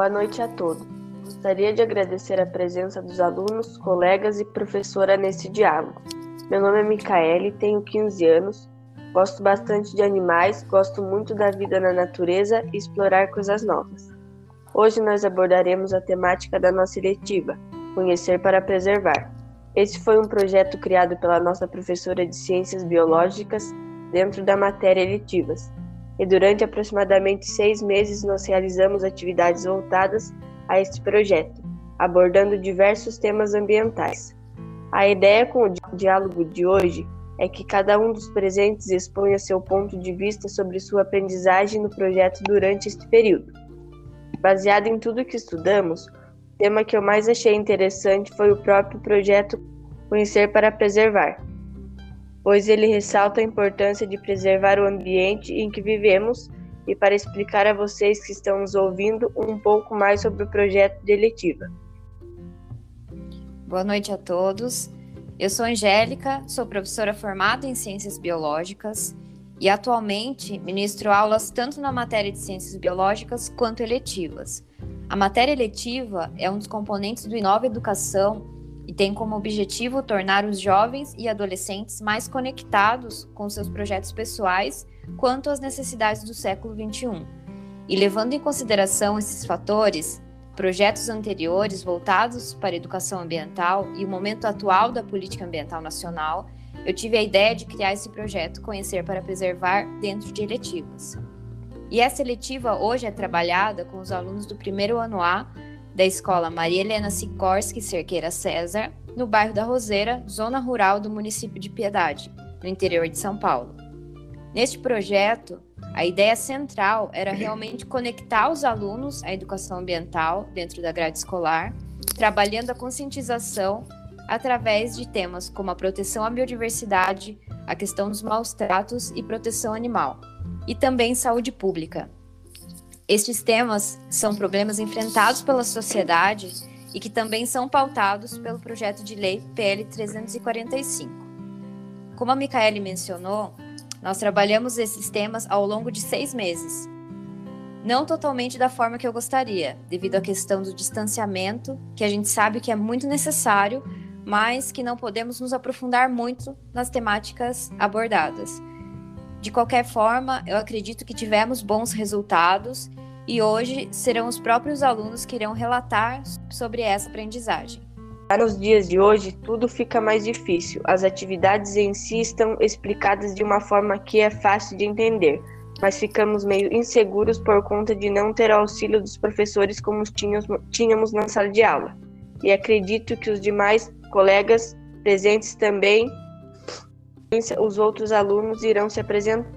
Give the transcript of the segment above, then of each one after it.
Boa noite a todos. Gostaria de agradecer a presença dos alunos, colegas e professora nesse diálogo. Meu nome é Micaele, tenho 15 anos, gosto bastante de animais, gosto muito da vida na natureza e explorar coisas novas. Hoje nós abordaremos a temática da nossa eletiva, Conhecer para Preservar. Esse foi um projeto criado pela nossa professora de Ciências Biológicas dentro da matéria eletivas. E durante aproximadamente seis meses nós realizamos atividades voltadas a este projeto, abordando diversos temas ambientais. A ideia com o diálogo de hoje é que cada um dos presentes exponha seu ponto de vista sobre sua aprendizagem no projeto durante este período. Baseado em tudo que estudamos, o tema que eu mais achei interessante foi o próprio projeto Conhecer para Preservar, pois ele ressalta a importância de preservar o ambiente em que vivemos e para explicar a vocês que estão nos ouvindo um pouco mais sobre o projeto de eletiva. Boa noite a todos. Eu sou Angélica, sou professora formada em Ciências Biológicas e atualmente ministro aulas tanto na matéria de Ciências Biológicas quanto eletivas. A matéria eletiva é um dos componentes do Inova Educação e tem como objetivo tornar os jovens e adolescentes mais conectados com seus projetos pessoais quanto às necessidades do século XXI. E levando em consideração esses fatores, projetos anteriores voltados para a educação ambiental e o momento atual da política ambiental nacional, eu tive a ideia de criar esse projeto Conhecer para Preservar dentro de eletivas. E essa eletiva hoje é trabalhada com os alunos do primeiro ano A da escola Maria Helena Sikorski Cerqueira César, no bairro da Roseira, zona rural do município de Piedade, no interior de São Paulo. Neste projeto, a ideia central era realmente conectar os alunos à educação ambiental dentro da grade escolar, trabalhando a conscientização através de temas como a proteção à biodiversidade, a questão dos maus tratos e proteção animal, e também saúde pública. Estes temas são problemas enfrentados pela sociedade e que também são pautados pelo projeto de lei PL 345. Como a Micaele mencionou, nós trabalhamos esses temas ao longo de seis meses. Não totalmente da forma que eu gostaria, devido à questão do distanciamento, que a gente sabe que é muito necessário, mas que não podemos nos aprofundar muito nas temáticas abordadas. De qualquer forma, eu acredito que tivemos bons resultados e hoje serão os próprios alunos que irão relatar sobre essa aprendizagem. Nos dias de hoje, tudo fica mais difícil. As atividades em si estão explicadas de uma forma que é fácil de entender, mas ficamos meio inseguros por conta de não ter auxílio dos professores como tínhamos na sala de aula. E acredito que os demais colegas presentes também, os outros alunos irão se apresentar.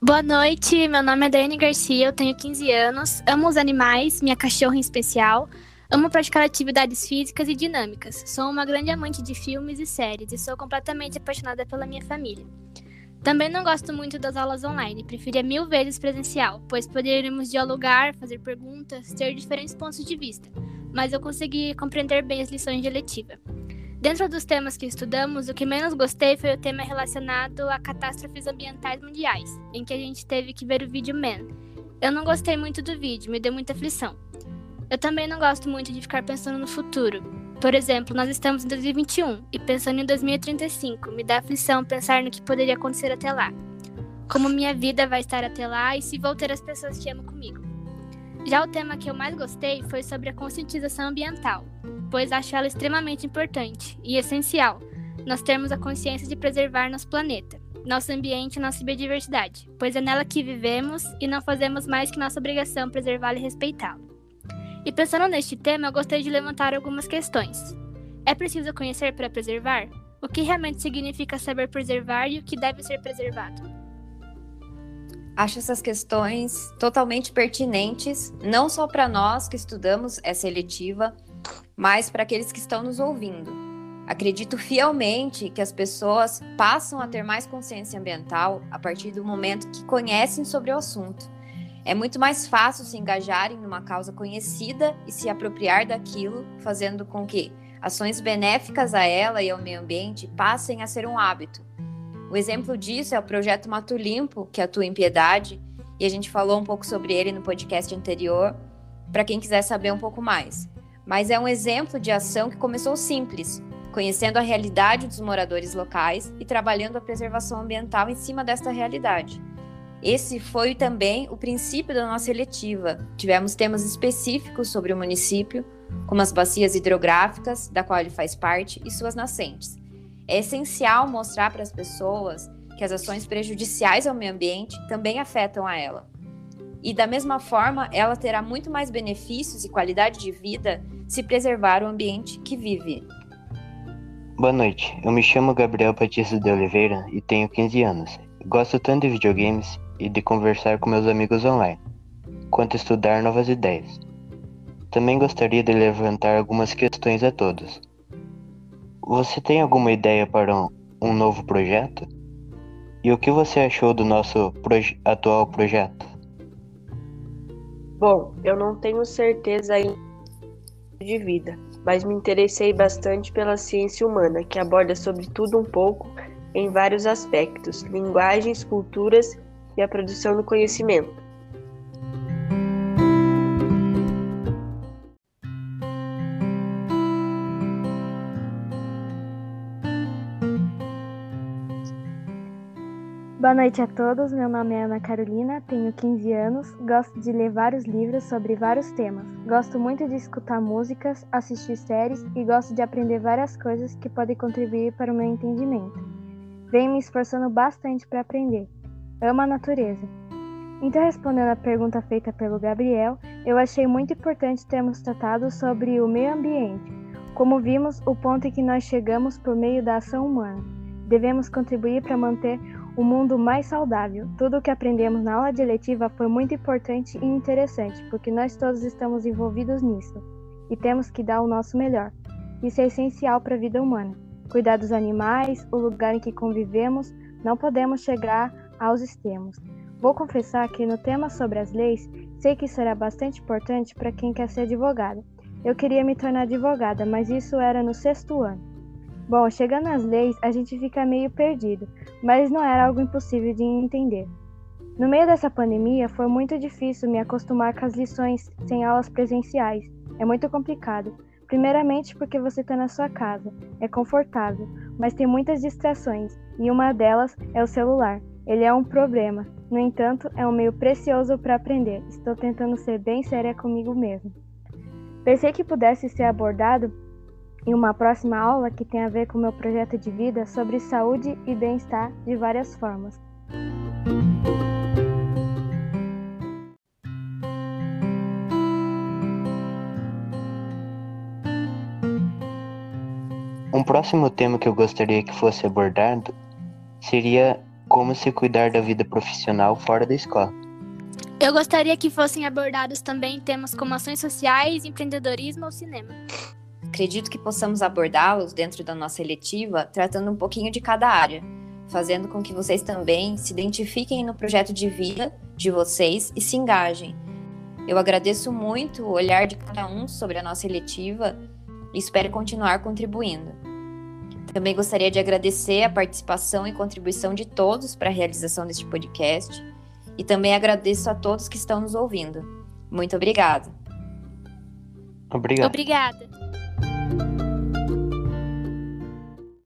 Boa noite, meu nome é Daiane Garcia, eu tenho 15 anos, amo os animais, minha cachorra em especial. Amo praticar atividades físicas e dinâmicas. Sou uma grande amante de filmes e séries e sou completamente apaixonada pela minha família. Também não gosto muito das aulas online, preferia mil vezes presencial, pois poderíamos dialogar, fazer perguntas, ter diferentes pontos de vista, mas eu consegui compreender bem as lições de eletiva. Dentro dos temas que estudamos, o que menos gostei foi o tema relacionado a catástrofes ambientais mundiais, em que a gente teve que ver o vídeo Man. Eu não gostei muito do vídeo, me deu muita aflição. Eu também não gosto muito de ficar pensando no futuro. Por exemplo, nós estamos em 2021 e pensando em 2035, me dá aflição pensar no que poderia acontecer até lá. Como minha vida vai estar até lá e se vou ter as pessoas que amo comigo. Já o tema que eu mais gostei foi sobre a conscientização ambiental, pois acho ela extremamente importante e essencial nós termos a consciência de preservar nosso planeta, nosso ambiente e nossa biodiversidade, pois é nela que vivemos e não fazemos mais que nossa obrigação preservá-lo e respeitá-lo. E pensando neste tema, eu gostaria de levantar algumas questões. É preciso conhecer para preservar? O que realmente significa saber preservar e o que deve ser preservado? Acho essas questões totalmente pertinentes, não só para nós que estudamos essa eletiva, mas para aqueles que estão nos ouvindo. Acredito fielmente que as pessoas passam a ter mais consciência ambiental a partir do momento que conhecem sobre o assunto é muito mais fácil se engajar em uma causa conhecida e se apropriar daquilo, fazendo com que ações benéficas a ela e ao meio ambiente passem a ser um hábito. O exemplo disso é o projeto Mato Limpo, que atua em Piedade e a gente falou um pouco sobre ele no podcast anterior, para quem quiser saber um pouco mais. Mas é um exemplo de ação que começou simples, conhecendo a realidade dos moradores locais e trabalhando a preservação ambiental em cima desta realidade. Esse foi também o princípio da nossa eletiva. Tivemos temas específicos sobre o município, como as bacias hidrográficas, da qual ele faz parte, e suas nascentes. É essencial mostrar para as pessoas que as ações prejudiciais ao meio ambiente também afetam a ela. E da mesma forma, ela terá muito mais benefícios e qualidade de vida se preservar o ambiente que vive. Boa noite, eu me chamo Gabriel Batista de Oliveira e tenho 15 anos. Gosto tanto de videogames e de conversar com meus amigos online, quanto estudar novas ideias. Também gostaria de levantar algumas questões a todos. Você tem alguma ideia para um, um novo projeto? E o que você achou do nosso proje atual projeto? Bom, eu não tenho certeza ainda de vida, mas me interessei bastante pela ciência humana, que aborda sobre tudo um pouco em vários aspectos: linguagens, culturas e a produção do conhecimento. Boa noite a todos, meu nome é Ana Carolina, tenho 15 anos, gosto de ler vários livros sobre vários temas. Gosto muito de escutar músicas, assistir séries e gosto de aprender várias coisas que podem contribuir para o meu entendimento. Venho me esforçando bastante para aprender. Amo a natureza. Então, respondendo à pergunta feita pelo Gabriel, eu achei muito importante termos tratado sobre o meio ambiente. Como vimos, o ponto em que nós chegamos por meio da ação humana. Devemos contribuir para manter o mundo mais saudável. Tudo o que aprendemos na aula de letiva foi muito importante e interessante, porque nós todos estamos envolvidos nisso e temos que dar o nosso melhor. Isso é essencial para a vida humana. Cuidar dos animais, o lugar em que convivemos, não podemos chegar aos extremos. Vou confessar que no tema sobre as leis, sei que será bastante importante para quem quer ser advogada. Eu queria me tornar advogada, mas isso era no sexto ano. Bom, chegando às leis, a gente fica meio perdido, mas não era algo impossível de entender. No meio dessa pandemia, foi muito difícil me acostumar com as lições sem aulas presenciais. É muito complicado. Primeiramente, porque você está na sua casa, é confortável, mas tem muitas distrações, e uma delas é o celular. Ele é um problema, no entanto, é um meio precioso para aprender. Estou tentando ser bem séria comigo mesmo. Pensei que pudesse ser abordado em uma próxima aula que tem a ver com o meu projeto de vida sobre saúde e bem-estar de várias formas. Um próximo tema que eu gostaria que fosse abordado seria como se cuidar da vida profissional fora da escola. Eu gostaria que fossem abordados também temas como ações sociais, empreendedorismo ou cinema. Acredito que possamos abordá-los dentro da nossa eletiva, tratando um pouquinho de cada área, fazendo com que vocês também se identifiquem no projeto de vida de vocês e se engajem. Eu agradeço muito o olhar de cada um sobre a nossa eletiva e espero continuar contribuindo. Também gostaria de agradecer a participação e contribuição de todos para a realização deste podcast e também agradeço a todos que estão nos ouvindo. Muito obrigada. Obrigado. Obrigada.